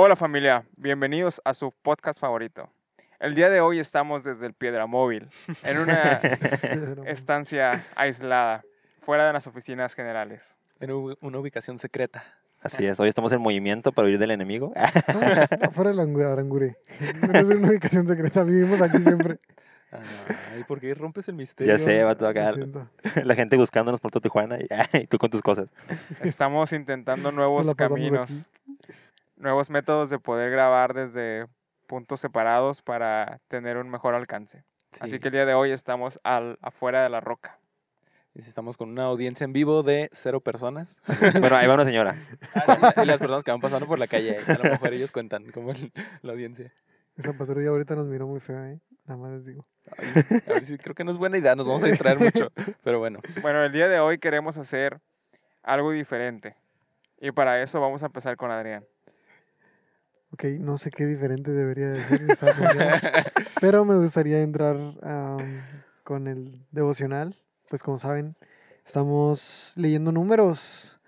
Hola familia, bienvenidos a su podcast favorito. El día de hoy estamos desde el Piedra Móvil, en una estancia aislada, fuera de las oficinas generales. En una ubicación secreta. Así es, hoy estamos en movimiento para huir del enemigo. Estamos afuera de la Angu- Arangure. No es una ubicación secreta, vivimos aquí siempre. Ay, ¿por qué rompes el misterio? ya sé, va a tocar. La gente buscándonos por todo Tijuana y, y tú con tus cosas. Estamos intentando nuevos caminos, nuevos métodos de poder grabar desde puntos separados para tener un mejor alcance. Así Sí. que el día de hoy estamos al, afuera de la roca. Y si Estamos con una audiencia en vivo de cero personas. Bueno, ahí va una señora. y las personas que van pasando por la calle. A lo mejor ellos cuentan como el- la audiencia. Esa patrulla ahorita nos miró muy fea, ¿eh? Nada más les digo. Ay, a ver si creo que no es buena idea. Nos vamos a distraer mucho. Pero bueno. Bueno, el día de hoy queremos hacer algo diferente. Y para eso vamos a empezar con Adrián. Ok, no sé qué diferente debería de ser. estaba pensando. pero me gustaría entrar con el devocional. Pues como saben, estamos leyendo números.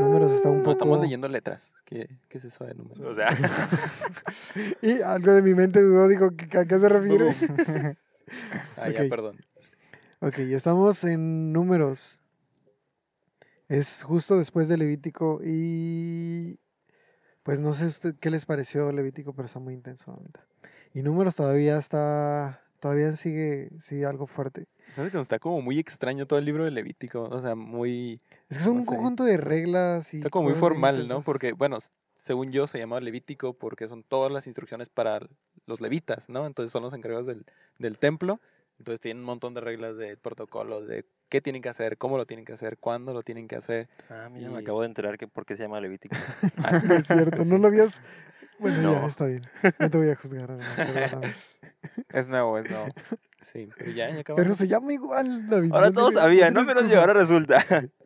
Números está un No, poco... estamos leyendo letras. ¿Qué, qué es eso de números? O sea, Y algo de mi mente dudó, digo, ¿qué- ¿a qué se refiere? Ah, ya, Ok. perdón. Ok, estamos en números. Es justo después de Levítico y pues no sé usted qué les pareció Levítico, pero está muy intenso ahorita. Y números todavía está, todavía sigue, sigue algo fuerte. ¿Sabes que está como muy extraño todo el libro de Levítico? O sea, muy... Es que es No un sé. conjunto de reglas y Está como muy formal, ¿no? Porque, bueno, según yo se llamaba Levítico porque son todas las instrucciones para los levitas, ¿no? Entonces son los encargados del, del templo. Entonces tienen un montón de reglas de protocolos, de qué tienen que hacer, cómo lo tienen que hacer, cuándo lo tienen que hacer. ah, mira, me Y- acabo de enterar que por qué se llama Levítico. No es cierto, no lo habías... Bueno, ya, No. está bien. No te voy a juzgar. Perdóname. Es nuevo, es nuevo. Sí, pero ya, ya acabamos. Pero se llama igual, David. Ahora no todos sabían, no menos yo, ahora resulta.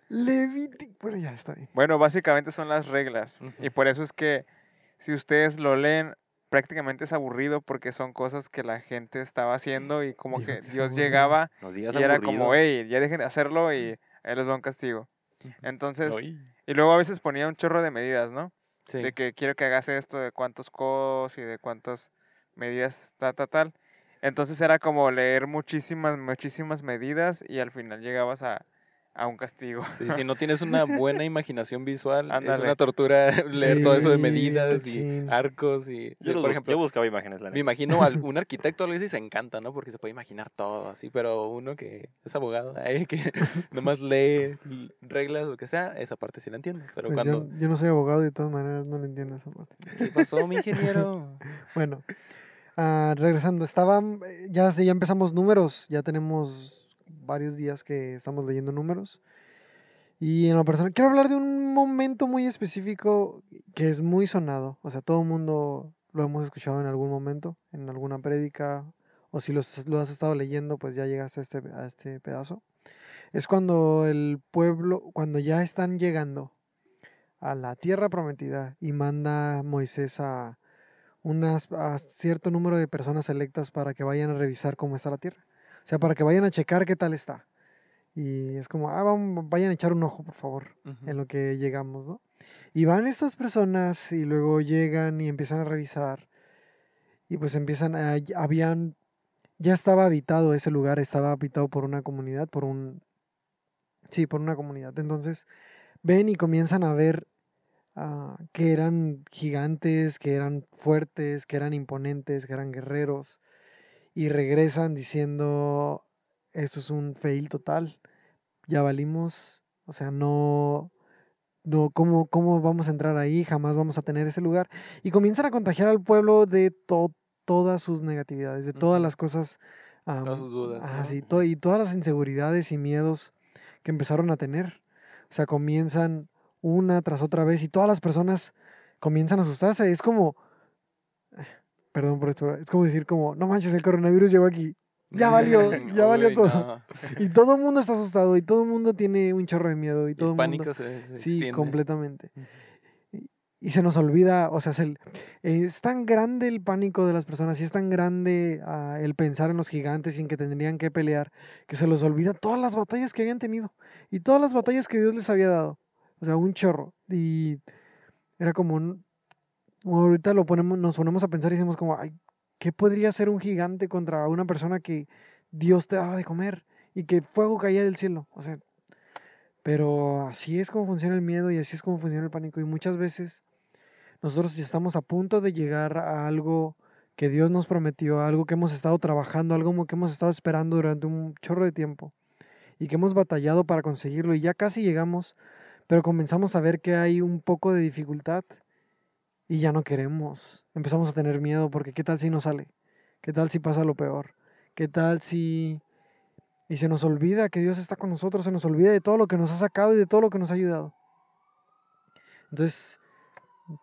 Levítico. Bueno, ya está bien. Bueno, básicamente son las reglas. Ujú. Y por eso es que si ustedes lo leen, prácticamente es aburrido porque son cosas que la gente estaba haciendo y como Dijo que Dios llegaba No y era aburrido. como, hey, ya dejen de hacerlo y ahí les va un castigo. Entonces, y luego a veces ponía un chorro de medidas, ¿no? sí. De que quiero que hagas esto, de cuántos codos y de cuántas medidas, ta, ta, tal. Entonces era como leer muchísimas, muchísimas medidas y al final llegabas a, a un castigo. Sí, si no tienes una buena imaginación visual, es una tortura leer todo eso de medidas y arcos y... Yo, por bus- ejemplo, yo buscaba imágenes, la Me imagino a un arquitecto o algo así se encanta, ¿no? Porque se puede imaginar todo así, pero uno que es abogado, eh, que nomás lee reglas, lo que sea, esa parte sí la entiendo. Pero Pues cuando... yo, yo no soy abogado y de todas maneras no le entiendo esa parte. ¿Qué pasó, mi ingeniero? Bueno, ah, regresando, estaba, eh, ya, ya empezamos números, ya tenemos varios días que estamos leyendo números. Y en lo personal, quiero hablar de un momento muy específico que es muy sonado. O sea, todo el mundo lo hemos escuchado en algún momento, en alguna prédica, o si los- lo has estado leyendo, pues ya llegaste a este, a este pedazo. Es cuando el pueblo, cuando ya están llegando a la tierra prometida y manda Moisés a, unas, a cierto número de personas selectas para que vayan a revisar cómo está la tierra. O sea, para que vayan a checar qué tal está. Y es como, ah, vamos, vayan a echar un ojo, por favor, en lo que llegamos, ¿no? Y van estas personas y luego llegan y empiezan a revisar. Y pues empiezan a, habían, ya estaba habitado ese lugar, estaba habitado por una comunidad, por un, sí, por una comunidad. Entonces, ven y comienzan a ver ah, que eran gigantes, que eran fuertes, que eran imponentes, que eran guerreros, y regresan diciendo, esto es un fail total, ya valimos, o sea, no, no, ¿cómo, cómo vamos a entrar ahí? Jamás vamos a tener ese lugar. Y comienzan a contagiar al pueblo de to- todas sus negatividades, de todas las cosas. Todas sus dudas, ah, ¿no? sí, to- y todas las inseguridades y miedos que empezaron a tener. O sea, comienzan una tras otra vez y todas las personas comienzan a asustarse. Es como, perdón por esto, es como decir como, no manches, el coronavirus llegó aquí. Ya valió, ya valió Uy, todo. no. Y todo el mundo está asustado y todo el mundo tiene un chorro de miedo y todo el el pánico mundo... se, se Sí, extiende. completamente. Y, y se nos olvida, o sea, se- es tan grande el pánico de las personas y es tan grande ah, el pensar en los gigantes y en que tendrían que pelear, que se los olvida todas las batallas que habían tenido y todas las batallas que Dios les había dado. O sea, un chorro. Y era como, ahorita lo ponemos, nos ponemos a pensar y decimos como, ay, ¿qué podría ser un gigante contra una persona que Dios te daba de comer y que fuego caía del cielo? O sea, pero así es como funciona el miedo y así es como funciona el pánico. Y muchas veces nosotros estamos a punto de llegar a algo que Dios nos prometió, algo que hemos estado trabajando, algo que hemos estado esperando durante un chorro de tiempo y que hemos batallado para conseguirlo y ya casi llegamos, pero comenzamos a ver que hay un poco de dificultad y ya no queremos. Empezamos a tener miedo porque ¿qué tal si no sale? ¿Qué tal si pasa lo peor? ¿Qué tal si... Y se nos olvida que Dios está con nosotros, se nos olvida de todo lo que nos ha sacado y de todo lo que nos ha ayudado. Entonces,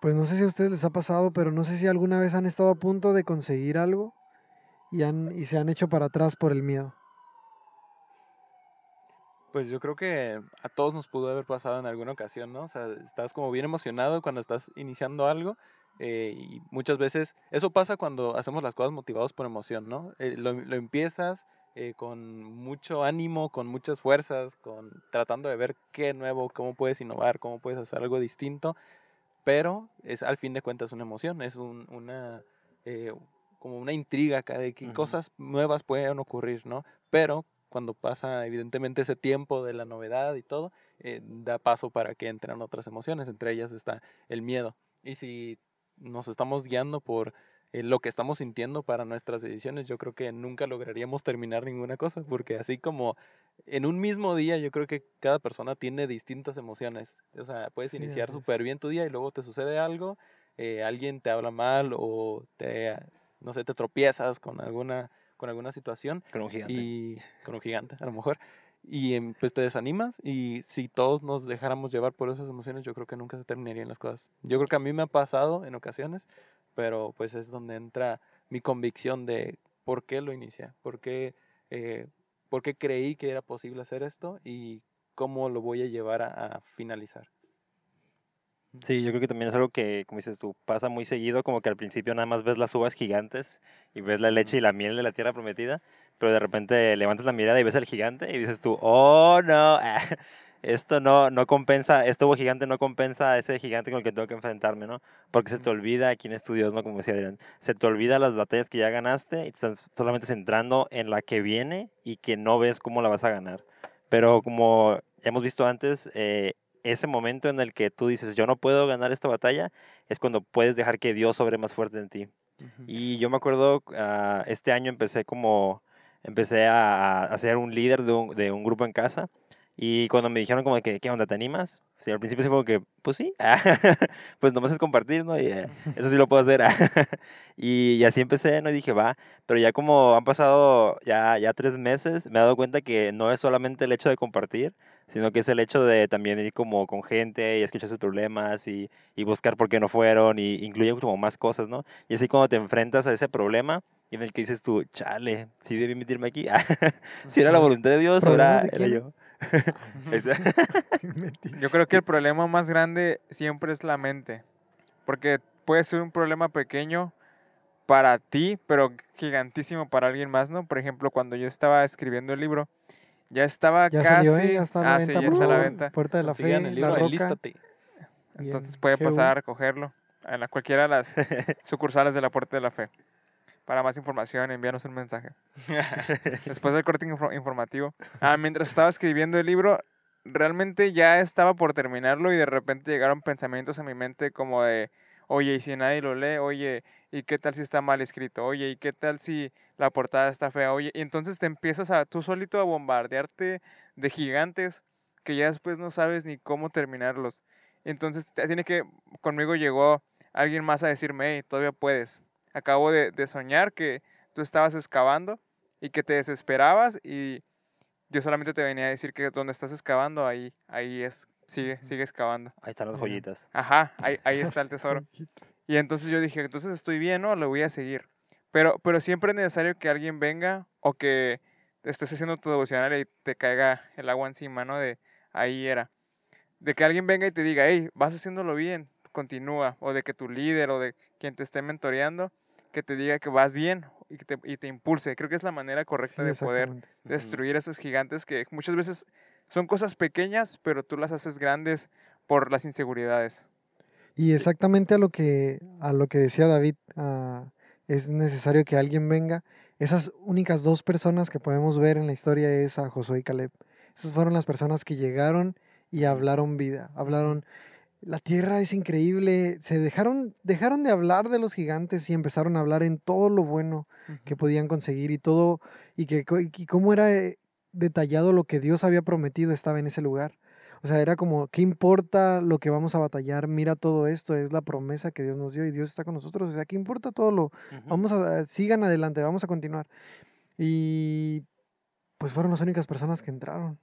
pues no sé si a ustedes les ha pasado, pero no sé si alguna vez han estado a punto de conseguir algo y, han, y se han hecho para atrás por el miedo. Pues yo creo que a todos nos pudo haber pasado en alguna ocasión, ¿no? O sea, estás como bien emocionado cuando estás iniciando algo eh, y muchas veces eso pasa cuando hacemos las cosas motivados por emoción, ¿no? Eh, lo, lo empiezas eh, con mucho ánimo, con muchas fuerzas, con tratando de ver qué nuevo, cómo puedes innovar, cómo puedes hacer algo distinto, pero es al fin de cuentas una emoción, es un, una como una intriga acá de qué Ujú. cosas nuevas pueden ocurrir, ¿no? Pero cuando pasa evidentemente ese tiempo de la novedad y todo, eh, da paso para que entren otras emociones, entre ellas está el miedo. Y si nos estamos guiando por eh, lo que estamos sintiendo para nuestras decisiones, yo creo que nunca lograríamos terminar ninguna cosa, porque así como en un mismo día, yo creo que cada persona tiene distintas emociones. O sea, puedes Sí, iniciar súper bien tu día y luego te sucede algo, eh, alguien te habla mal o te, no sé, te tropiezas con alguna, con alguna situación Con un gigante. y con un gigante, a lo mejor. Y em, pues te desanimas y si todos nos dejáramos llevar por esas emociones, yo creo que nunca se terminarían las cosas. Yo creo que a mí me ha pasado en ocasiones, pero pues es donde entra mi convicción de por qué lo inicié, por qué, eh, por qué creí que era posible hacer esto y cómo lo voy a llevar a, a finalizar. Sí, yo creo que también es algo que, como dices tú, pasa muy seguido, como que al principio nada más ves las uvas gigantes y ves la leche y la miel de la tierra prometida, pero de repente levantas la mirada y ves al gigante y dices tú, oh no, esto no, no compensa, este uva gigante no compensa a ese gigante con el que tengo que enfrentarme, ¿no? Porque se te olvida quién es tu Dios, ¿no? Como decía Adrián, se te olvida las batallas que ya ganaste y te estás solamente centrando en la que viene y que no ves cómo la vas a ganar. Pero como ya hemos visto antes, eh, ese momento en el que tú dices, yo no puedo ganar esta batalla, es cuando puedes dejar que Dios sobre más fuerte en ti. Y yo me acuerdo, ah, este año empecé como, empecé a, a ser un líder de un, de un grupo en casa. Y cuando me dijeron como que, ¿qué onda, te animas? Sí, al principio sí fue como que, pues sí, pues nomás es compartir, ¿no? Y eh, eso sí lo puedo hacer. y, y así empecé, ¿no? Y dije, va, pero ya como han pasado ya, ya tres meses, me he dado cuenta que no es solamente el hecho de compartir, sino que es el hecho de también ir como con gente y escuchar sus problemas y, y buscar por qué no fueron y incluye como más cosas, ¿no? Y así cuando te enfrentas a ese problema y en el que dices tú, chale, sí debí meterme aquí, si era la voluntad de Dios, ¿Problemas ahora de era quién? yo. Yo creo que el problema más grande siempre es la mente. Porque puede ser un problema pequeño para ti, pero gigantísimo para alguien más, ¿no? Por ejemplo, cuando yo estaba escribiendo el libro, ya estaba Ya casi. salió, ¿eh? Ya está a la ah, sí, venta, ya por está a la venta. Puerta de la Fe, Consigan el libro, La Roca. Entonces en puede pasar a recogerlo en la, cualquiera de las sucursales de la Puerta de la Fe. Para más información, envíanos un mensaje. Después del corte info- informativo. Ah, mientras estaba escribiendo el libro, realmente ya estaba por terminarlo y de repente llegaron pensamientos a mi mente como de, oye, ¿y si nadie lo lee? Oye, ¿y qué tal si está mal escrito? Oye, ¿y qué tal si la portada está fea? Oye, y entonces te empiezas a tú solito a bombardearte de gigantes que ya después no sabes ni cómo terminarlos. Entonces tiene que, conmigo llegó alguien más a decirme, hey, todavía puedes. Acabo de, de soñar que tú estabas excavando y que te desesperabas y yo solamente te venía a decir que donde estás excavando, ahí, ahí es, sigue, sigue excavando. Ahí están las joyitas. Ajá, ahí, ahí está el tesoro. Y entonces yo dije, entonces estoy bien, ¿no? Lo voy a seguir. Pero, pero siempre es necesario que alguien venga o que estés haciendo tu devocional y te caiga el agua encima, ¿no? De ahí era. De que alguien venga y te diga, hey, vas haciéndolo bien, continúa. O de que tu líder o de quien te esté mentoreando, que te diga que vas bien y, que te, y te impulse. Creo que es la manera correcta Sí, de poder destruir a esos gigantes que muchas veces son cosas pequeñas, pero tú las haces grandes por las inseguridades. Y exactamente a lo que, a lo que decía David, ah, es necesario que alguien venga. Esas únicas dos personas que podemos ver en la historia es a Josué y Caleb. Esas fueron las personas que llegaron y hablaron vida, hablaron, la tierra es increíble, se dejaron, dejaron de hablar de los gigantes y empezaron a hablar en todo lo bueno que podían conseguir y todo, y que y cómo era eh, detallado lo que Dios había prometido estaba en ese lugar. O sea, era como, ¿qué importa lo que vamos a batallar? Mira todo esto, es la promesa que Dios nos dio y Dios está con nosotros. O sea, ¿qué importa todo lo. Vamos a, sigan adelante, vamos a continuar. Y pues fueron las únicas personas que entraron,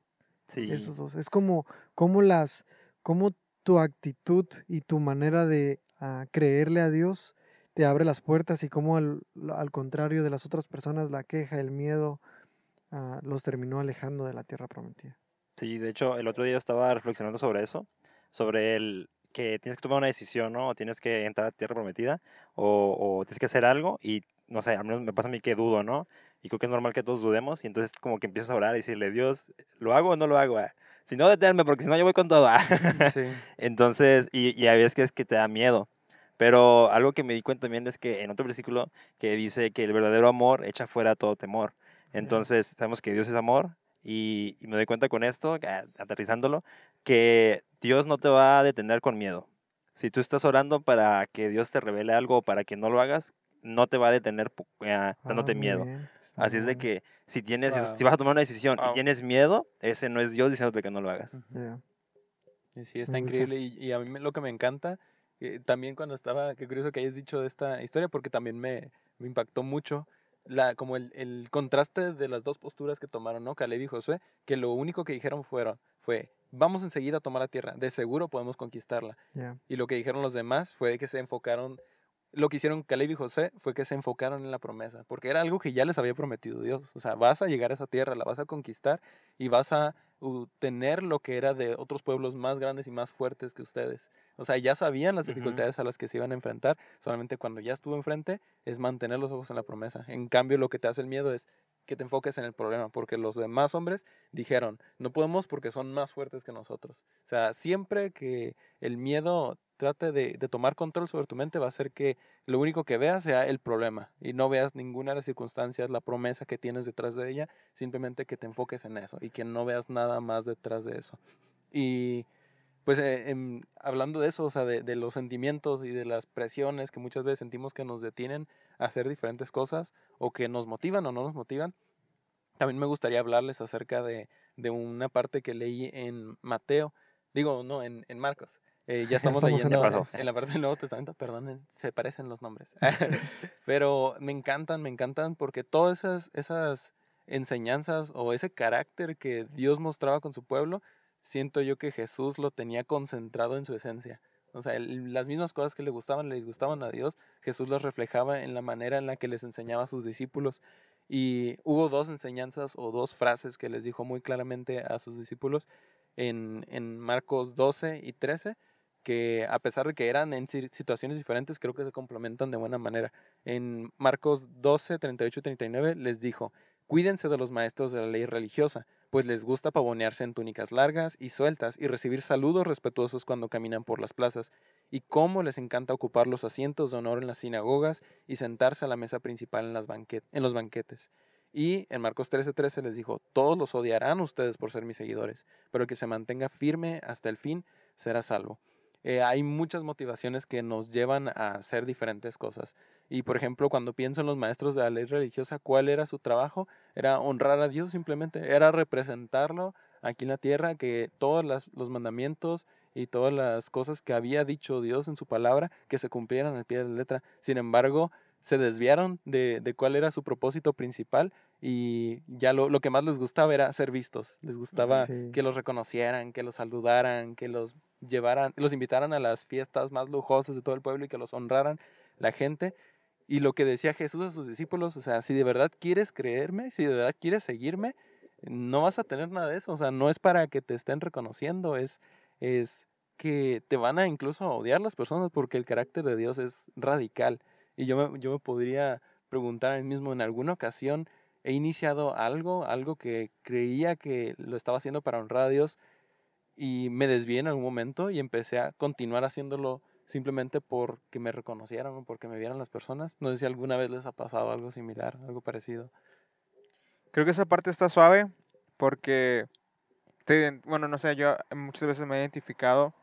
Sí. estos dos. Es como, como las, como tu actitud y tu manera de ah, creerle a Dios te abre las puertas y como al, al contrario de las otras personas, la queja, el miedo, ah, los terminó alejando de la tierra prometida. Sí, de hecho, el otro día estaba reflexionando sobre eso, sobre el que tienes que tomar una decisión, ¿no? O tienes que entrar a tierra prometida, o, o tienes que hacer algo, y no sé, al menos me pasa a mí que dudo, ¿no? Y creo que es normal que todos dudemos, y entonces como que empiezas a orar y decirle, Dios, ¿lo hago o no lo hago? ah? Si no, deténme, porque si no, yo voy con todo. ah". Sí. Entonces, y, y a veces que es que te da miedo. Pero algo que me di cuenta también es que en otro versículo que dice que el verdadero amor echa fuera todo temor. Entonces, sabemos que Dios es amor y, y me doy cuenta con esto, a- aterrizándolo, que Dios no te va a detener con miedo. Si tú estás orando para que Dios te revele algo o para que no lo hagas, no te va a detener eh, dándote Ah, miedo. bien, Así es de que si tienes, si- Wow. si vas a tomar una decisión y tienes miedo, ese no es Dios diciéndote que no lo hagas. Ya. Y Sí, está increíble. Y, y a mí me- lo que me encanta, eh, también cuando estaba, qué curioso que hayas dicho de esta historia, porque también me, me impactó mucho la, como el, el contraste de las dos posturas que tomaron, ¿no? Caleb y Josué, que lo único que dijeron fueron, fue, vamos enseguida a tomar la tierra, de seguro podemos conquistarla. Y lo que dijeron los demás fue que se enfocaron, lo que hicieron Caleb y José fue que se enfocaron en la promesa, porque era algo que ya les había prometido Dios. O sea, vas a llegar a esa tierra, la vas a conquistar y vas a tener lo que era de otros pueblos más grandes y más fuertes que ustedes. O sea, ya sabían las dificultades a las que se iban a enfrentar, solamente cuando ya estuvo enfrente es mantener los ojos en la promesa. En cambio, lo que te hace el miedo es que te enfoques en el problema, porque los demás hombres dijeron, no podemos porque son más fuertes que nosotros. O sea, siempre que el miedo trate de, de tomar control sobre tu mente va a hacer que lo único que veas sea el problema y no veas ninguna de las circunstancias, la promesa que tienes detrás de ella, simplemente que te enfoques en eso y que no veas nada más detrás de eso. Y pues eh, hablando de eso, o sea, de, de los sentimientos y de las presiones que muchas veces sentimos que nos detienen a hacer diferentes cosas o que nos motivan o no nos motivan, también me gustaría hablarles acerca de, de una parte que leí en Mateo, digo, no, en, en Marcos. Eh, ya estamos, estamos en leyendo Marcos. en la parte del Nuevo Testamento, perdón, se parecen los nombres. Pero me encantan, me encantan porque todas esas, esas enseñanzas o ese carácter que Dios mostraba con su pueblo, siento yo que Jesús lo tenía concentrado en su esencia. O sea, las mismas cosas que le gustaban, le gustaban a Dios, Jesús las reflejaba en la manera en la que les enseñaba a sus discípulos. Y hubo dos enseñanzas o dos frases que les dijo muy claramente a sus discípulos en, en Marcos 12 y 13, que a pesar de que eran en si- situaciones diferentes, creo que se complementan de buena manera. En Marcos 12, 38 y 39 les dijo, cuídense de los maestros de la ley religiosa, pues les gusta pavonearse en túnicas largas y sueltas y recibir saludos respetuosos cuando caminan por las plazas, y cómo les encanta ocupar los asientos de honor en las sinagogas y sentarse a la mesa principal en, los banquetes. Y en Marcos 13:13 les dijo, todos los odiarán ustedes por ser mis seguidores, pero el que se mantenga firme hasta el fin será salvo. Eh, hay muchas motivaciones que nos llevan a hacer diferentes cosas. Y por ejemplo, cuando pienso en los maestros de la ley religiosa, ¿cuál era su trabajo? Era honrar a Dios simplemente, era representarlo aquí en la tierra, que todos los mandamientos y todas las cosas que había dicho Dios en su palabra, que se cumplieran al pie de la letra. Sin embargo, se desviaron de, de cuál era su propósito principal y ya lo, lo que más les gustaba era ser vistos. Les gustaba Sí. que los reconocieran, que los saludaran, que los llevaran, los invitaran a las fiestas más lujosas de todo el pueblo y que los honraran la gente. Y lo que decía Jesús a sus discípulos, o sea, si de verdad quieres creerme, si de verdad quieres seguirme, no vas a tener nada de eso. O sea, no es para que te estén reconociendo, es, es que te van a incluso odiar las personas porque el carácter de Dios es radical. Y yo me, yo me podría preguntar a mí mismo en alguna ocasión, he iniciado algo, algo que creía que lo estaba haciendo para honrar a Dios y me desvié en algún momento y empecé a continuar haciéndolo simplemente porque me reconocieran o porque me vieran las personas. No sé si alguna vez les ha pasado algo similar, algo parecido. Creo que esa parte está suave porque, te bueno, no sé, yo muchas veces me he identificado,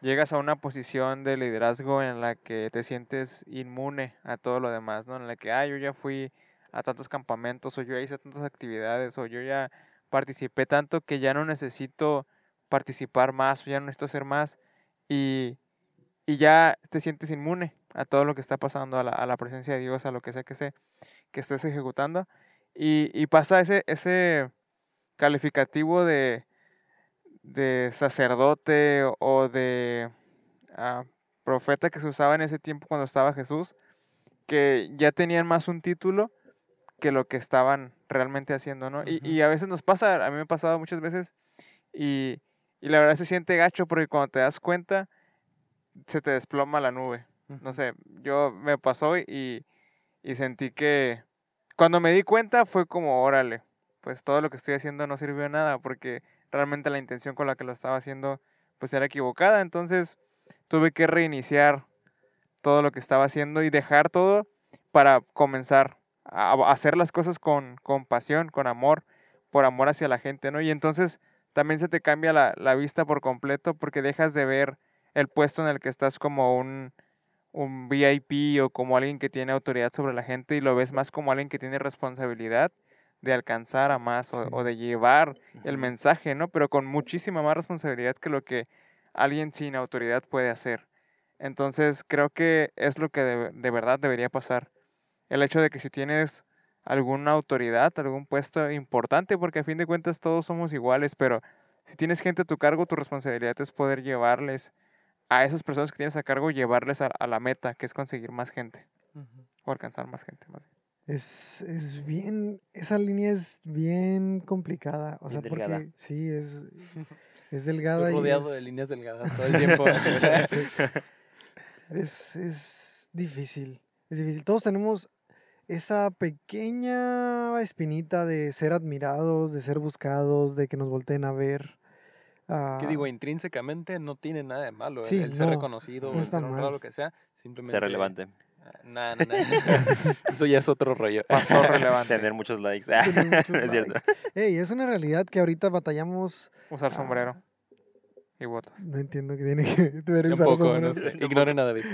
llegas a una posición de liderazgo en la que te sientes inmune a todo lo demás, ¿no? En la que, ah, yo ya fui a tantos campamentos o yo ya hice tantas actividades o yo ya participé tanto que ya no necesito participar más o ya no necesito hacer más y, y ya te sientes inmune a todo lo que está pasando, a la, a la presencia de Dios, a lo que sea que, sea que estés ejecutando. Y, y pasa ese, ese calificativo de, de sacerdote o de ah, profeta que se usaba en ese tiempo cuando estaba Jesús, que ya tenían más un título que lo que estaban realmente haciendo, ¿no? Y, y a veces nos pasa, a mí me ha pasado muchas veces, y, y la verdad se siente gacho porque cuando te das cuenta, se te desploma la nube. No sé, yo me pasó y, y sentí que cuando me di cuenta fue como, órale, pues todo lo que estoy haciendo no sirvió de nada porque realmente la intención con la que lo estaba haciendo pues era equivocada. Entonces tuve que reiniciar todo lo que estaba haciendo y dejar todo para comenzar a hacer las cosas con, con pasión, con amor, por amor hacia la gente, ¿no? Y entonces también se te cambia la, la vista por completo porque dejas de ver el puesto en el que estás como un, un VIP o como alguien que tiene autoridad sobre la gente y lo ves más como alguien que tiene responsabilidad de alcanzar a más o, Sí. o de llevar el mensaje, ¿no? Pero con muchísima más responsabilidad que lo que alguien sin autoridad puede hacer. Entonces creo que es lo que de, de verdad debería pasar. El hecho de que si tienes alguna autoridad, algún puesto importante, porque a fin de cuentas todos somos iguales, pero si tienes gente a tu cargo, tu responsabilidad es poder llevarles a esas personas que tienes a cargo, llevarles a, a la meta, que es conseguir más gente o alcanzar más gente. Más bien. Es, es bien, esa línea es bien complicada. O sea, delgada. porque sí, es, es delgada. Estoy y rodeado de es- líneas delgadas todo el tiempo. Es, es difícil, es difícil. Todos tenemos esa pequeña espinita de ser admirados, de ser buscados, de que nos volteen a ver. que digo, ah, intrínsecamente no tiene nada de malo. el- Sí, el, ser no, reconocido, no el ser honrado, lo que sea. Simplemente. Ser relevante. Nah, nah, nah. Eso ya es otro rollo. Pastor relevante. Tener muchos likes. tener muchos No es cierto. likes. Ey, es una realidad que ahorita batallamos. Usar Ah. sombrero y botas. No entiendo que tiene que ver usar Tampoco, sombrero. no sé. Ignoren a David.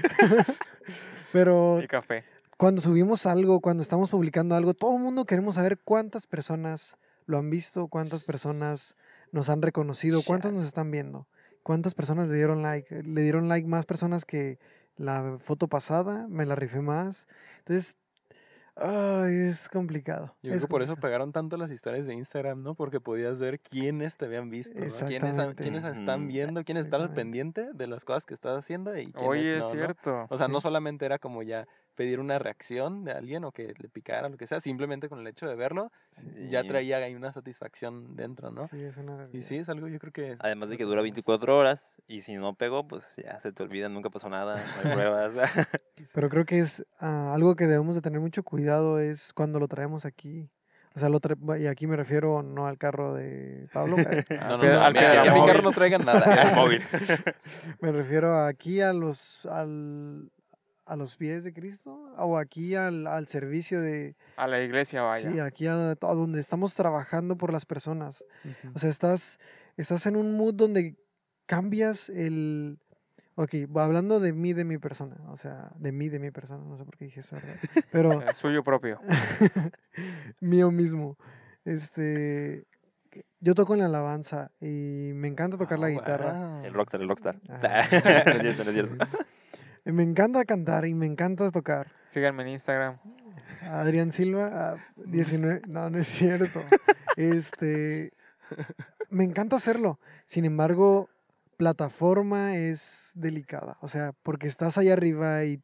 Pero Y café. cuando subimos algo, cuando estamos publicando algo, todo el mundo queremos saber cuántas personas lo han visto, cuántas personas nos han reconocido, cuántas nos están viendo, cuántas personas le dieron like. Le dieron like más personas que la foto pasada, me la rifé más. Entonces, ay, es complicado. Yo creo es que por eso pegaron tanto las historias de Instagram, ¿no? Porque podías ver quiénes te habían visto, ¿no? Quiénes, quiénes están Ujú. viendo, quiénes están al pendiente de las cosas que estás haciendo y quiénes Oye, no, es ¿no? cierto. O sea, no solamente era como ya pedir una reacción de alguien o que le picara, lo que sea, simplemente con el hecho de verlo, ya Sí. traía ahí una satisfacción dentro, ¿no? Sí, es una Y realidad. sí, es algo yo creo que... Además de que dura tenemos. 24 horas y si no pegó, pues ya se te olvida, nunca pasó nada, no hay pruebas. Pero creo que es ah, algo que debemos de tener mucho cuidado es cuando lo traemos aquí. O sea, lo tra- y aquí me refiero no al carro de Pablo, eh, No, no, no, al la a mi carro no traigan nada. Móvil. me refiero aquí a los al, a los pies de Cristo o aquí al, al servicio de A la iglesia vaya. sí, aquí a, a donde estamos trabajando por las personas. O sea, estás estás en un mood donde cambias el Ok, hablando de mí, de mi persona, o sea, de mí, de mi persona, no sé por qué dije eso, ¿verdad? Pero suyo propio. mío mismo. Este, yo toco en la alabanza y me encanta tocar la Ah, guitarra. El rockstar, el rockstar. Ajá. Y Me encanta cantar y me encanta tocar. Síganme en Instagram. Adrián Silva, ah, 19, no, no es cierto. Este, me encanta hacerlo. Sin embargo, plataforma es delicada. O sea, porque estás allá arriba y,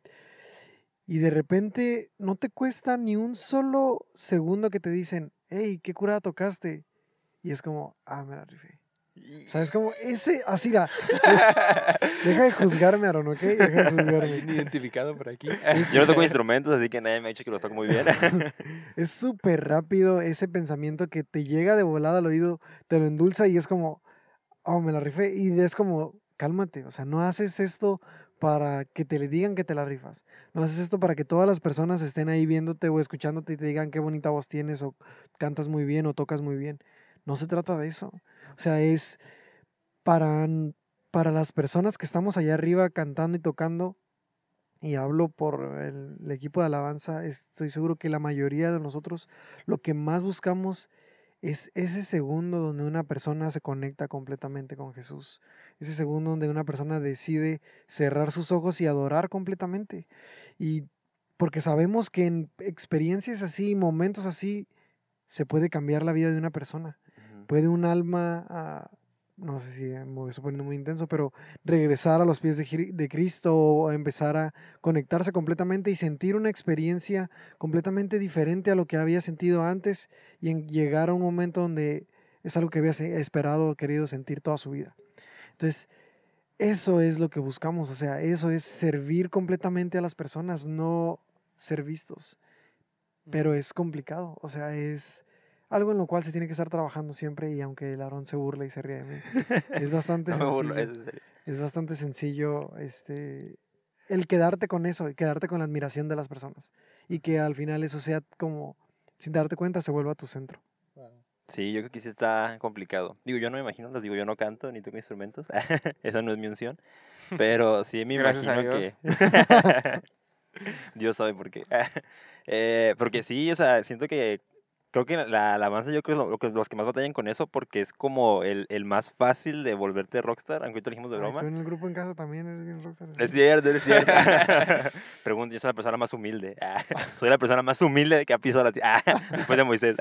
y de repente no te cuesta ni un solo segundo que te dicen, hey, qué curada tocaste. Y es como, ah, me la rifé. ¿Sabes cómo? Ese, así la. es- deja de juzgarme, Aaron, ¿ok? Deja de juzgarme. Identificado por aquí. Yo no toco instrumentos, así que nadie me ha dicho que los toco muy bien. Es súper rápido ese pensamiento que te llega de volada al oído, te lo endulza y es como, oh, me la rifé. Y es como, cálmate, o sea, no haces esto para que te le digan que te la rifas. No haces esto para que todas las personas estén ahí viéndote o escuchándote y te digan qué bonita voz tienes o cantas muy bien o tocas muy bien. No se trata de eso. O sea, es para, para las personas que estamos allá arriba cantando y tocando, y hablo por el, el equipo de alabanza, estoy seguro que la mayoría de nosotros lo que más buscamos es ese segundo donde una persona se conecta completamente con Jesús. Ese segundo donde una persona decide cerrar sus ojos y adorar completamente. Y porque sabemos que en experiencias así, momentos así, se puede cambiar la vida de una persona. Puede un alma, ah, no sé si me estoy poniendo muy intenso, pero regresar a los pies de, de Cristo o empezar a conectarse completamente y sentir una experiencia completamente diferente a lo que había sentido antes y en llegar a un momento donde es algo que había esperado o querido sentir toda su vida. Entonces, eso es lo que buscamos, o sea, eso es servir completamente a las personas, no ser vistos. Pero es complicado, o sea, es algo en lo cual se tiene que estar trabajando siempre y aunque el Aarón se burla y se ríe de mí, es bastante No me burlo, sencillo. es en serio. Es bastante sencillo este, el quedarte con eso, y quedarte con la admiración de las personas. Y que al final eso sea como, sin darte cuenta, se vuelva tu centro. Sí, yo creo que sí está complicado. Digo, yo no me imagino, les digo, yo no canto ni toco instrumentos. Esa no es mi unción. Pero sí me Gracias a imagino Dios. que. Dios sabe por qué. Eh, porque sí, o sea, siento que. Creo que la alabanza, yo creo lo, lo que los que más batallan con eso, porque es como el, el más fácil de volverte rockstar, aunque ahorita lo dijimos de Ay, broma. tú en el grupo en casa también eres bien rockstar. Es cierto, es cierto. Pregunto, yo soy la persona más humilde. Soy la persona más humilde que ha pisado la tierra. Después de Moisés.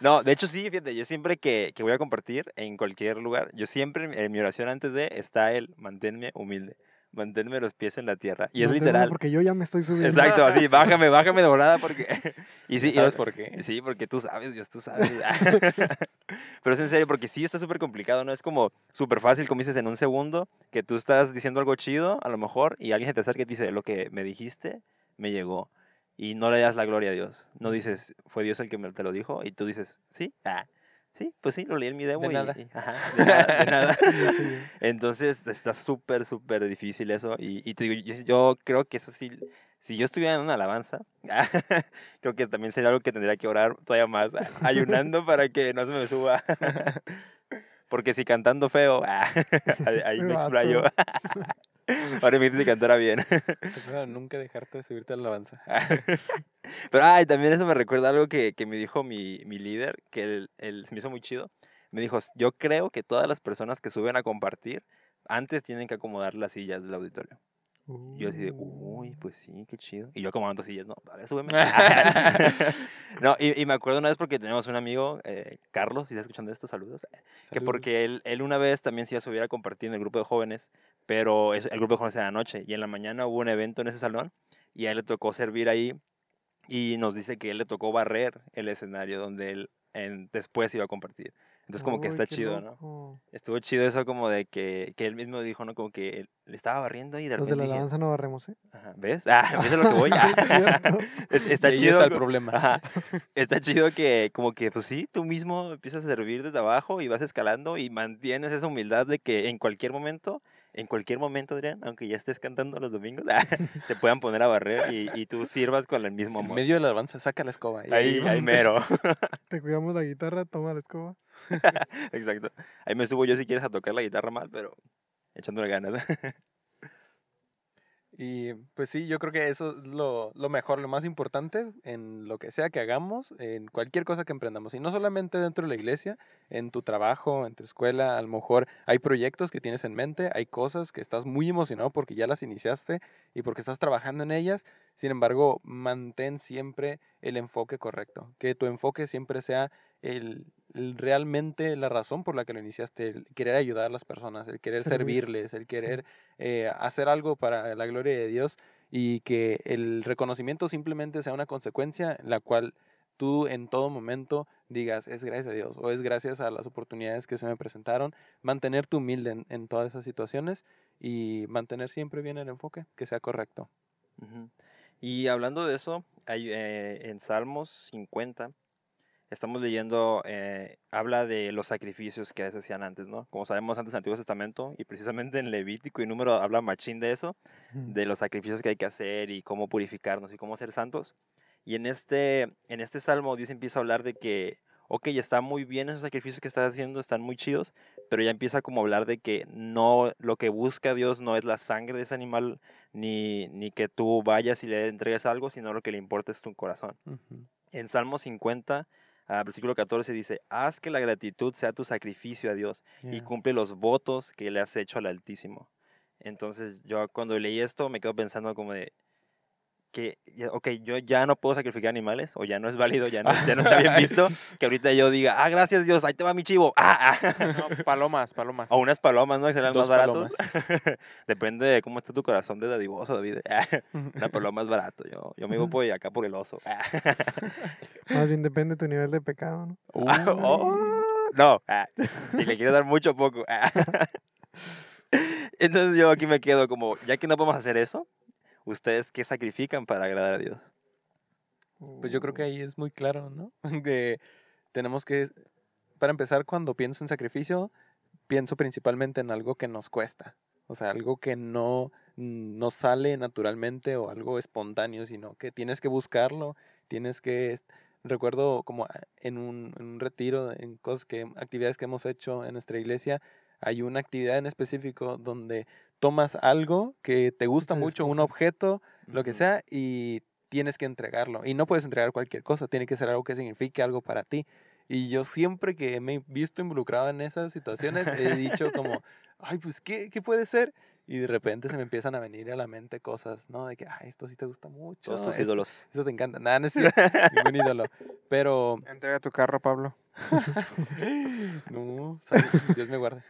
No, de hecho sí, fíjate, yo siempre que, que voy a compartir en cualquier lugar, yo siempre en mi oración antes de está el manténme humilde, manténme los pies en la tierra. Y es Manténme literal. Porque yo ya me estoy subiendo. Exacto, así, bájame, bájame de volada porque... Y sí, y- ¿Sabes por qué? Sí, porque tú sabes, Dios, tú sabes. Pero es en serio, porque sí está súper complicado, ¿no? Es como súper fácil, como dices, en un segundo, que tú estás diciendo algo chido, a lo mejor, y alguien se te acerca y te dice, lo que me dijiste me llegó. Y no le das la gloria a Dios. No dices, fue Dios el que me, te lo dijo, y tú dices, sí, ah, sí, pues sí, lo leí en mi demo. De y- nada. y- ajá, de nada, de. Entonces está súper, súper difícil eso. Y, y te digo, yo, yo creo que eso sí, si yo estuviera en una alabanza, creo que también sería algo que tendría que orar todavía más, ayunando para que no se me suba. Porque si cantando feo, ahí, me explayo. Ahora me que cantara bien. Nunca dejarte de subirte a la alabanza. Pero ay, también eso me recuerda algo que, que me dijo mi, mi líder, que él, él- se me hizo muy chido. Me dijo, yo creo que todas las personas que suben a compartir, antes tienen que acomodar las sillas del auditorio. Y yo así de, uy, Uh. pues sí, qué chido. Y yo acomodando sillas, no, a ver, súbeme. no, y, y me acuerdo una vez porque tenemos un amigo, eh, Carlos, si está escuchando esto, saludos. Que porque él, él una vez también se iba a subir a compartir en el grupo de jóvenes, pero es- el grupo de jóvenes era en la noche y en la mañana hubo un evento en ese salón y a él le tocó servir ahí y nos dice que él le tocó barrer el escenario donde él en- después iba a compartir. Entonces como que Uy, está qué chido, ¿no? loco. Estuvo chido eso como de que, que él mismo dijo, ¿no? Como que él le estaba barriendo y de Los repente de la alabanza no barremos, ¿eh? Ajá, ¿ves? Ah, ¿ves a lo que voy? Ah, Es cierto. es- Y está ahí chido. está el problema. Ajá. Está chido que como que pues sí, tú mismo empiezas a servir desde abajo y vas escalando y mantienes esa humildad de que en cualquier momento, en cualquier momento, Adrián, aunque ya estés cantando los domingos, te puedan poner a barrer y, y tú sirvas con el mismo En amor. medio de la alabanza, saca la escoba. y Ahí, ahí mero. Te cuidamos la guitarra, toma la escoba. Exacto. Ahí me subo yo si quieres a tocar la guitarra mal, pero echándole ganas. Y pues sí, yo creo que eso es lo, lo mejor, lo más importante en lo que sea que hagamos, en cualquier cosa que emprendamos. Y no solamente dentro de la iglesia, en tu trabajo, en tu escuela, a lo mejor hay proyectos que tienes en mente, hay cosas que estás muy emocionado porque ya las iniciaste y porque estás trabajando en ellas. Sin embargo, mantén siempre el enfoque correcto. Que tu enfoque siempre sea el, el realmente la razón por la que lo iniciaste, el querer ayudar a las personas, el querer Servir. servirles, el querer eh, hacer algo para la gloria de Dios y que el reconocimiento simplemente sea una consecuencia en la cual tú en todo momento digas es gracias a Dios o es gracias a las oportunidades que se me presentaron, mantenerte humilde en, en todas esas situaciones y mantener siempre bien el enfoque, que sea correcto. Y hablando de eso, hay, eh, en Salmos 50, estamos leyendo, eh, habla de los sacrificios que se hacían antes, ¿no? Como sabemos antes en el Antiguo Testamento, y precisamente en Levítico y Número habla machín de eso, de los sacrificios que hay que hacer y cómo purificarnos y cómo ser santos. Y en este, en este salmo Dios empieza a hablar de que, ok, está muy bien esos sacrificios que estás haciendo, están muy chidos, pero ya empieza como a hablar de que no, lo que busca Dios no es la sangre de ese animal, ni, ni que tú vayas y le entregues algo, sino lo que le importa es tu corazón. En Salmo 50, ah, versículo 14 dice, haz que la gratitud sea tu sacrificio a Dios y cumple los votos que le has hecho al Altísimo. Entonces yo cuando leí esto me quedo pensando como de que, ok, yo ya no puedo sacrificar animales, o ya no es válido, ya no, ya no está bien visto, que ahorita yo diga, ah, gracias Dios, ahí te va mi chivo, ah, ah". No, palomas, palomas. o unas palomas, ¿no? Que serán más Dos baratos. Depende de cómo esté tu corazón de dadivoso, David. Una paloma es barato, yo, yo me voy por acá por el oso. Más bien depende de tu nivel de pecado, ¿no? Ah, oh, no, ah, si le quiero dar mucho o poco. ah. Entonces yo aquí me quedo como, ya que no podemos hacer eso, ¿ustedes qué sacrifican para agradar a Dios? Pues yo creo que ahí es muy claro, ¿no? Que tenemos que, para empezar, cuando pienso en sacrificio, pienso principalmente en algo que nos cuesta. O sea, algo que no no sale naturalmente o algo espontáneo, sino que tienes que buscarlo, tienes que... Recuerdo como a- en un, en un retiro, en cosas que, actividades que hemos hecho en nuestra iglesia, hay una actividad en específico donde tomas algo que te gusta te mucho, un objeto, lo que sea, y tienes que entregarlo. Y no puedes entregar cualquier cosa, tiene que ser algo que signifique algo para ti. Y yo siempre que me he visto involucrado en esas situaciones, he dicho como, ay, pues, ¿qué, qué puede ser? Y de repente se me empiezan a venir a la mente cosas, ¿no? De que, ay, esto sí te gusta mucho. Todos tus esto- ídolos. Eso te encanta. Nada, no es ningún ídolo. Pero, Entrega tu carro, Pablo. no, Dios me guarde.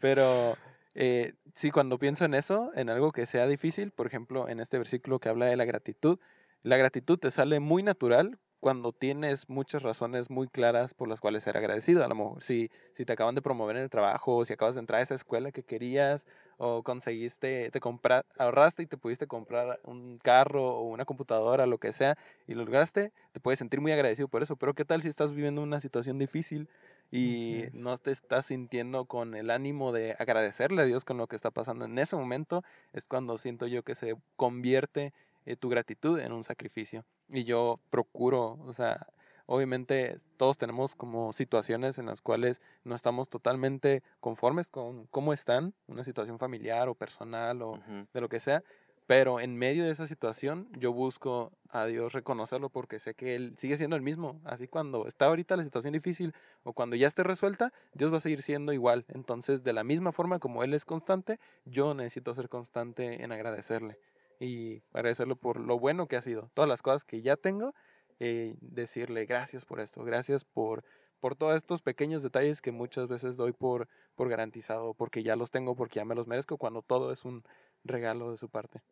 Pero eh, sí, cuando pienso en eso, en algo que sea difícil, por ejemplo, en este versículo que habla de la gratitud, la gratitud te sale muy natural cuando tienes muchas razones muy claras por las cuales ser agradecido. A lo mejor si, si te acaban de promover en el trabajo, o si acabas de entrar a esa escuela que querías, o conseguiste, te compra, ahorraste y te pudiste comprar un carro o una computadora, lo que sea, y lo lograste, te puedes sentir muy agradecido por eso. Pero ¿qué tal si estás viviendo una situación difícil y no te estás sintiendo con el ánimo de agradecerle a Dios con lo que está pasando? En ese momento es cuando siento yo que se convierte eh, tu gratitud en un sacrificio. Y yo procuro, o sea, obviamente todos tenemos como situaciones en las cuales no estamos totalmente conformes con cómo están, una situación familiar o personal o de lo que sea, pero en medio de esa situación yo busco a Dios reconocerlo porque sé que Él sigue siendo el mismo. Así cuando está ahorita la situación difícil o cuando ya esté resuelta, Dios va a seguir siendo igual. Entonces, de la misma forma como Él es constante, yo necesito ser constante en agradecerle y agradecerlo por lo bueno que ha sido, todas las cosas que ya tengo, eh, decirle gracias por esto, gracias por, por todos estos pequeños detalles que muchas veces doy por, por garantizado, porque ya los tengo, porque ya me los merezco, cuando todo es un regalo de su parte.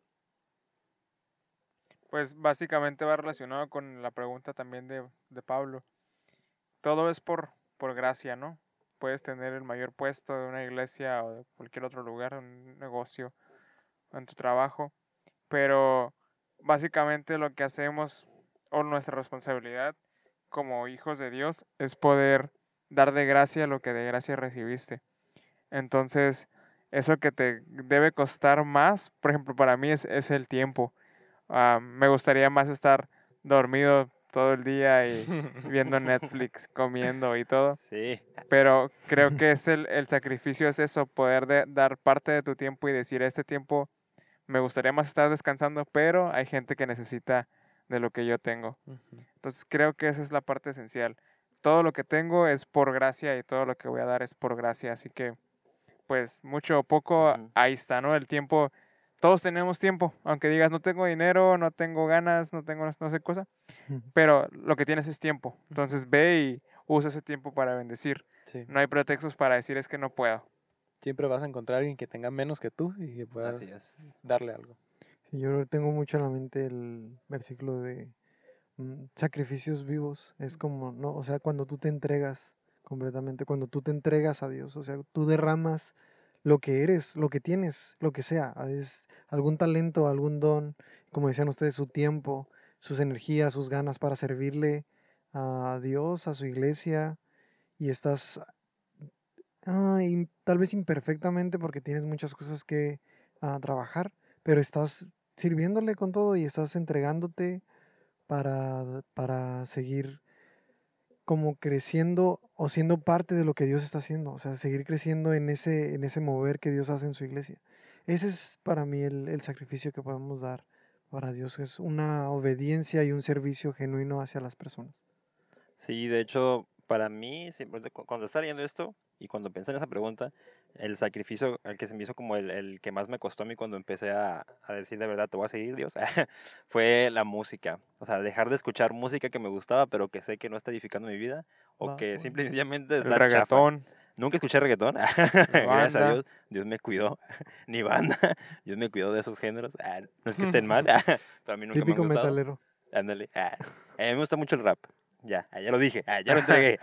Pues básicamente va relacionado con la pregunta también de, de Pablo. Todo es por, por gracia, ¿no? Puedes tener el mayor puesto de una iglesia o de cualquier otro lugar, un negocio, en tu trabajo, pero básicamente lo que hacemos o nuestra responsabilidad como hijos de Dios es poder dar de gracia lo que de gracia recibiste. Entonces, eso que te debe costar más, por ejemplo, para mí es, es el tiempo. Ah, me gustaría más estar dormido todo el día y viendo Netflix, comiendo y todo. Sí. Pero creo que es el, el sacrificio es eso, poder de- dar parte de tu tiempo y decir, este tiempo me gustaría más estar descansando, pero hay gente que necesita de lo que yo tengo. Entonces creo que esa es la parte esencial. Todo lo que tengo es por gracia y todo lo que voy a dar es por gracia. Así que, pues, mucho o poco, ahí está, ¿no? El tiempo, todos tenemos tiempo. Aunque digas, no tengo dinero, no tengo ganas, no tengo no sé cosa, pero lo que tienes es tiempo. Entonces ve y usa ese tiempo para bendecir. Sí. No hay pretextos para decir es que no puedo. Siempre vas a encontrar a alguien que tenga menos que tú y que puedas es. darle algo. Sí, yo tengo mucho en la mente el versículo de mm, sacrificios vivos. Es como, ¿no? O sea, cuando tú te entregas completamente, cuando tú te entregas a Dios, o sea, tú derramas lo que eres, lo que tienes, lo que sea. veces algún talento, algún don, como decían ustedes, su tiempo, sus energías, sus ganas para servirle a Dios, a su iglesia, y estás ah, tal vez imperfectamente porque tienes muchas cosas que ah, trabajar, pero estás sirviéndole con todo y estás entregándote para, para seguir como creciendo o siendo parte de lo que Dios está haciendo, o sea, seguir creciendo en ese, en ese mover que Dios hace en su iglesia. Ese es para mí el, el sacrificio que podemos dar para Dios, es una obediencia y un servicio genuino hacia las personas. Sí, de hecho, para mí, cu- cuando estaba leyendo esto y cuando pensé en esa pregunta, el sacrificio, el que se me hizo como el, el que más me costó a mí cuando empecé a, a decir de verdad, te voy a seguir, Dios, fue la música. O sea, dejar de escuchar música que me gustaba, pero que sé que no está edificando mi vida, o Va, que bueno. simple y sencillamente El está chafa. Nunca escuché reggaetón. Gracias a. Dios. Dios me cuidó. Ni banda. Dios me cuidó de esos géneros. Ah, no es que estén mal. pero a mí nunca Típico me han gustado. metalero. Ándale. Ah, a mí me gusta mucho el rap. Ya, ah, ya lo dije. Ah, ya lo entregué.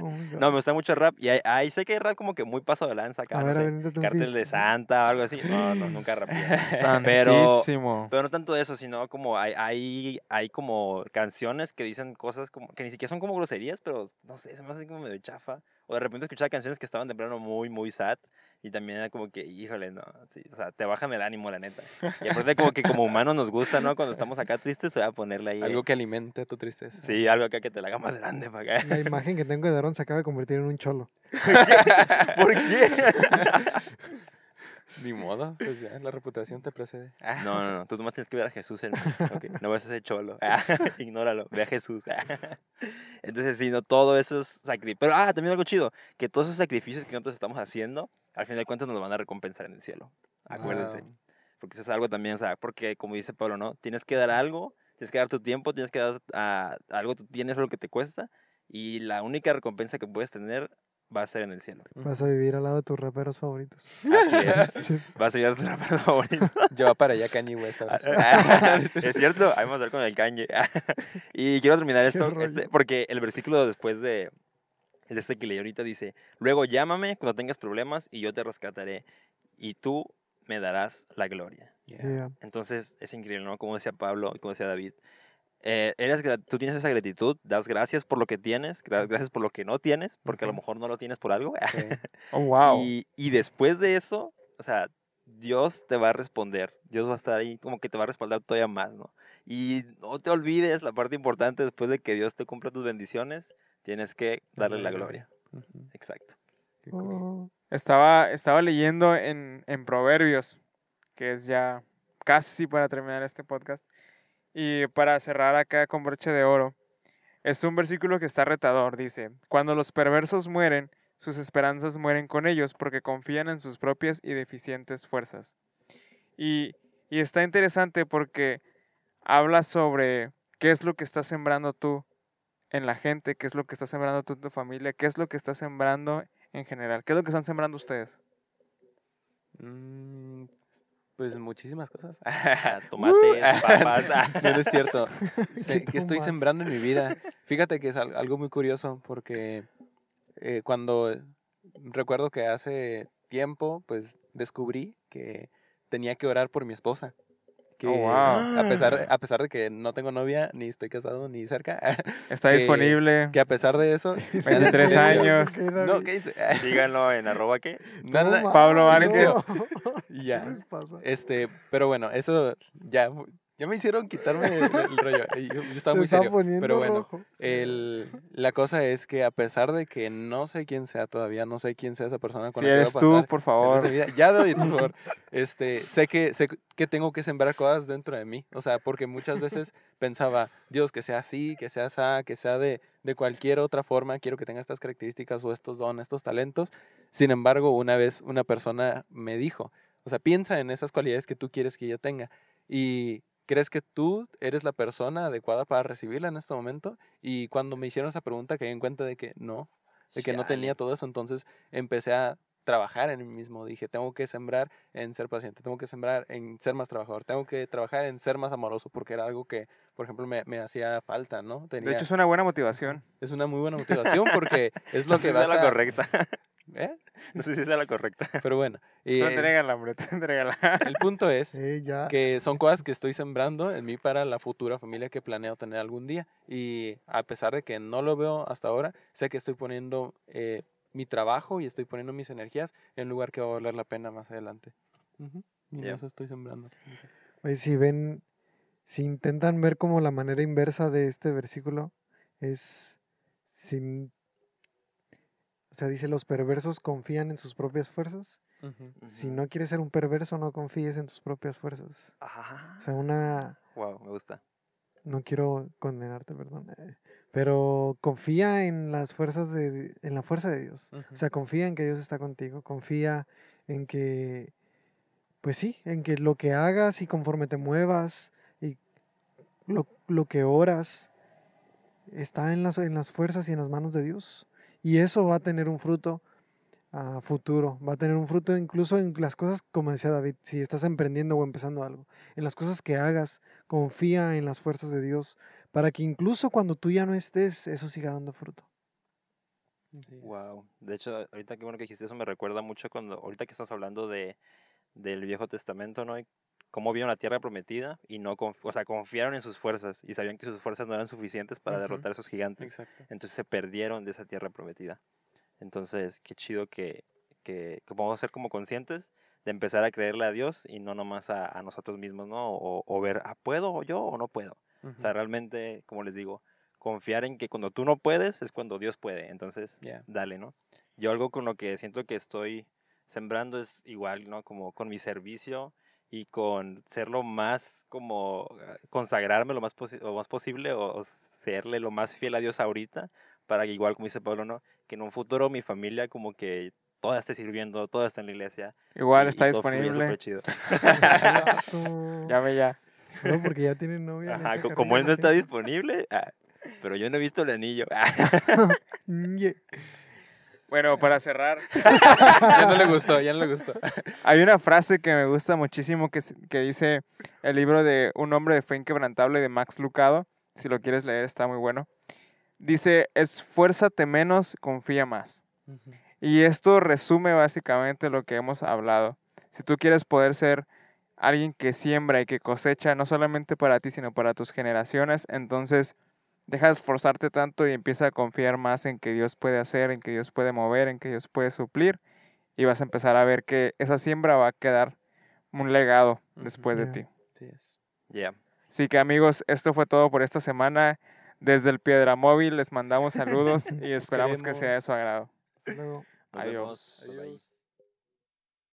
Oh no, me gusta mucho el rap. Y ahí, sé que hay rap como que muy pasado de lanza acá. no sé, Cártel de. Santa o algo así. No, no, nunca rapeé. Santísimo. Pero no tanto eso, sino como hay, hay, hay como canciones que dicen cosas como que ni siquiera son como groserías, pero no sé, se me hace como medio chafa. O de repente escuchaba canciones que estaban de plano muy, muy sad. Y también era como que, híjole, no, sí, o sea, te bajan el ánimo, la neta. Y aparte como que como humanos nos gusta, ¿no? Cuando estamos acá tristes, te voy a ponerle ahí. Algo que alimente tu tristeza. Sí, algo acá que te la haga más grande para acá. La imagen que tengo de Aaron se acaba de convertir en un cholo. ¿Por qué? Ni modo, pues ya, la reputación te precede. No, no, no, tú nomás tienes que ver a Jesús en mí. ok, No vas a ser cholo. Ignóralo, ve a Jesús. Entonces, sí, no, todo eso es sacrificio. Pero, ah, también algo chido, que todos esos sacrificios que nosotros estamos haciendo, al fin de cuentas nos van a recompensar en el cielo. Acuérdense. Wow. Porque eso es algo también, o sea, porque como dice Pablo, ¿no? Tienes que dar algo, tienes que dar tu tiempo, tienes que dar ah, algo, tú tienes lo que te cuesta, y la única recompensa que puedes tener va a ser en el cielo. Vas a vivir al lado de tus raperos favoritos. Así es. Sí. Vas a llegar a tu rapero favorito. Ya va para allá Kanye West es cierto, ahí vamos a ver con el Kanye. y quiero terminar esto, este, porque el versículo después de, de este que leí ahorita dice, luego llámame cuando tengas problemas y yo te rescataré y tú me darás la gloria. Yeah. Yeah. Entonces es increíble, ¿no? Como decía Pablo y como decía David. Eh, eres, tú tienes esa gratitud, das gracias por lo que tienes, gra- gracias por lo que no tienes, porque a lo mejor no lo tienes por algo. Oh, wow. Y, y después de eso, o sea, Dios te va a responder. Dios va a estar ahí como que te va a respaldar todavía más, ¿no? Y no te olvides la parte importante después de que Dios te cumpla tus bendiciones, tienes que darle la gloria. Exacto. Oh, Estaba, estaba leyendo en, en Proverbios, que es ya casi para terminar este podcast. Y para cerrar acá con broche de oro, es un versículo que está retador. Dice, cuando los perversos mueren, sus esperanzas mueren con ellos porque confían en sus propias y deficientes fuerzas. Y, y está interesante porque habla sobre qué es lo que estás sembrando tú en la gente, qué es lo que estás sembrando tú en tu familia, qué es lo que estás sembrando en general. ¿Qué es lo que están sembrando ustedes? Mm, pues muchísimas cosas. Ah, Tomates, papas. No, no es cierto. Que estoy sembrando en mi vida. Fíjate que es al- algo muy curioso porque eh, cuando recuerdo que hace tiempo, pues descubrí que tenía que orar por mi esposa. Que Oh, wow. a, pesar, a pesar de que no tengo novia, ni estoy casado, ni cerca, Está Que- disponible. que a pesar de eso... 23 silencio. años. ¿Qué, No. Síganlo en arroba que. No, no, Pablo. Vázquez. Y ya. Este, pero bueno, eso ya, ya me hicieron quitarme el, el rollo. Yo, yo estaba muy serio. Pero bueno, el, la cosa es que a pesar de que no sé quién sea todavía, no sé quién sea esa persona con Si la que voy a eres tú, pasar por favor. vida, ya David, por favor. Este, sé que sé que tengo que sembrar cosas dentro de mí, o sea, porque muchas veces pensaba, Dios, que sea así, que sea así, que sea de, de cualquier otra forma, quiero que tenga estas características o estos dones, estos talentos. Sin embargo, una vez una persona me dijo, o sea, piensa en esas cualidades que tú quieres que yo tenga y crees que tú eres la persona adecuada para recibirla en este momento. Y cuando me hicieron esa pregunta, caí en cuenta de que no, de que no tenía todo eso. Entonces empecé a trabajar en mí mismo. Dije, tengo que sembrar en ser paciente, tengo que sembrar en ser más trabajador, tengo que trabajar en ser más amoroso, porque era algo que, por ejemplo, me, me hacía falta, ¿no? De Tenía, hecho, es una buena motivación. es una muy buena motivación porque es lo que vas es la a, correcta. ¿Eh? No sé si es la correcta. Pero bueno. Tú eh, entrégala, hombre, tú entrégala. el punto es ya. que son cosas que estoy sembrando en mí para la futura familia que planeo tener algún día. Y a pesar de que no lo veo hasta ahora, sé que estoy poniendo eh, mi trabajo y estoy poniendo mis energías en un lugar que va a valer la pena más adelante. Ujú, Y en Ya. eso estoy sembrando. Si ven, si intentan ver como la manera inversa de este versículo, es sin... O sea, dice, los perversos confían en sus propias fuerzas. Si no quieres ser un perverso, no confíes en tus propias fuerzas. Ah, O sea, una... wow, me gusta. No quiero condenarte, perdón. eh, Pero confía en las fuerzas de... En la fuerza de Dios. O sea, confía en que Dios está contigo. Confía en que... Pues sí, en que lo que hagas y conforme te muevas y lo, lo que oras está en las, en las fuerzas y en las manos de Dios. Y eso va a tener un fruto a futuro. Va a tener un fruto incluso en las cosas, como decía David, si estás emprendiendo o empezando algo. En las cosas que hagas, confía en las fuerzas de Dios para que incluso cuando tú ya no estés, eso siga dando fruto. Wow. De hecho, ahorita que bueno que dijiste eso me recuerda mucho cuando, ahorita que estamos hablando de, del Viejo Testamento, ¿no? Y cómo vieron la tierra prometida y no, o sea, confiaron en sus fuerzas y sabían que sus fuerzas no eran suficientes para derrotar a esos gigantes. Exacto. Entonces se perdieron de esa tierra prometida. Entonces, qué chido que, que, que podamos ser como conscientes de empezar a creerle a Dios y no nomás a, a nosotros mismos, ¿no? O, o ver, ah, ¿puedo yo o no puedo? O sea, realmente, como les digo, confiar en que cuando tú no puedes es cuando Dios puede. Entonces, Ya. dale, ¿no? Yo algo con lo que siento que estoy sembrando es igual, ¿no? Como con mi servicio y con ser lo más, como ah, consagrarme lo más, posi- lo más posible o, o serle lo más fiel a Dios ahorita para que igual, como dice Pablo, ¿no? Que en un futuro mi familia como que toda esté sirviendo, toda esté en la iglesia. Igual y- está y disponible. chido. Llame ya. No, porque ya tiene novia. Ajá, co- como él no está disponible, ah, pero yo no he visto el anillo. gente. Ñe. Bueno, para cerrar, Ya no le gustó, ya no le gustó. hay una frase que me gusta muchísimo que, que dice el libro de Un hombre de fe inquebrantable de Max Lucado. Si lo quieres leer, está muy bueno. Dice, esfuérzate menos, confía más. Y esto resume básicamente lo que hemos hablado. Si tú quieres poder ser alguien que siembra y que cosecha, no solamente para ti, sino para tus generaciones, entonces deja de esforzarte tanto y empieza a confiar más en que Dios puede hacer, en que Dios puede mover, en que Dios puede suplir. Y vas a empezar a ver que esa siembra va a quedar un legado después de ti. Ya. Así que amigos, esto fue todo por esta semana. Desde el Piedra Móvil les mandamos saludos y esperamos que sea de su agrado. Adiós.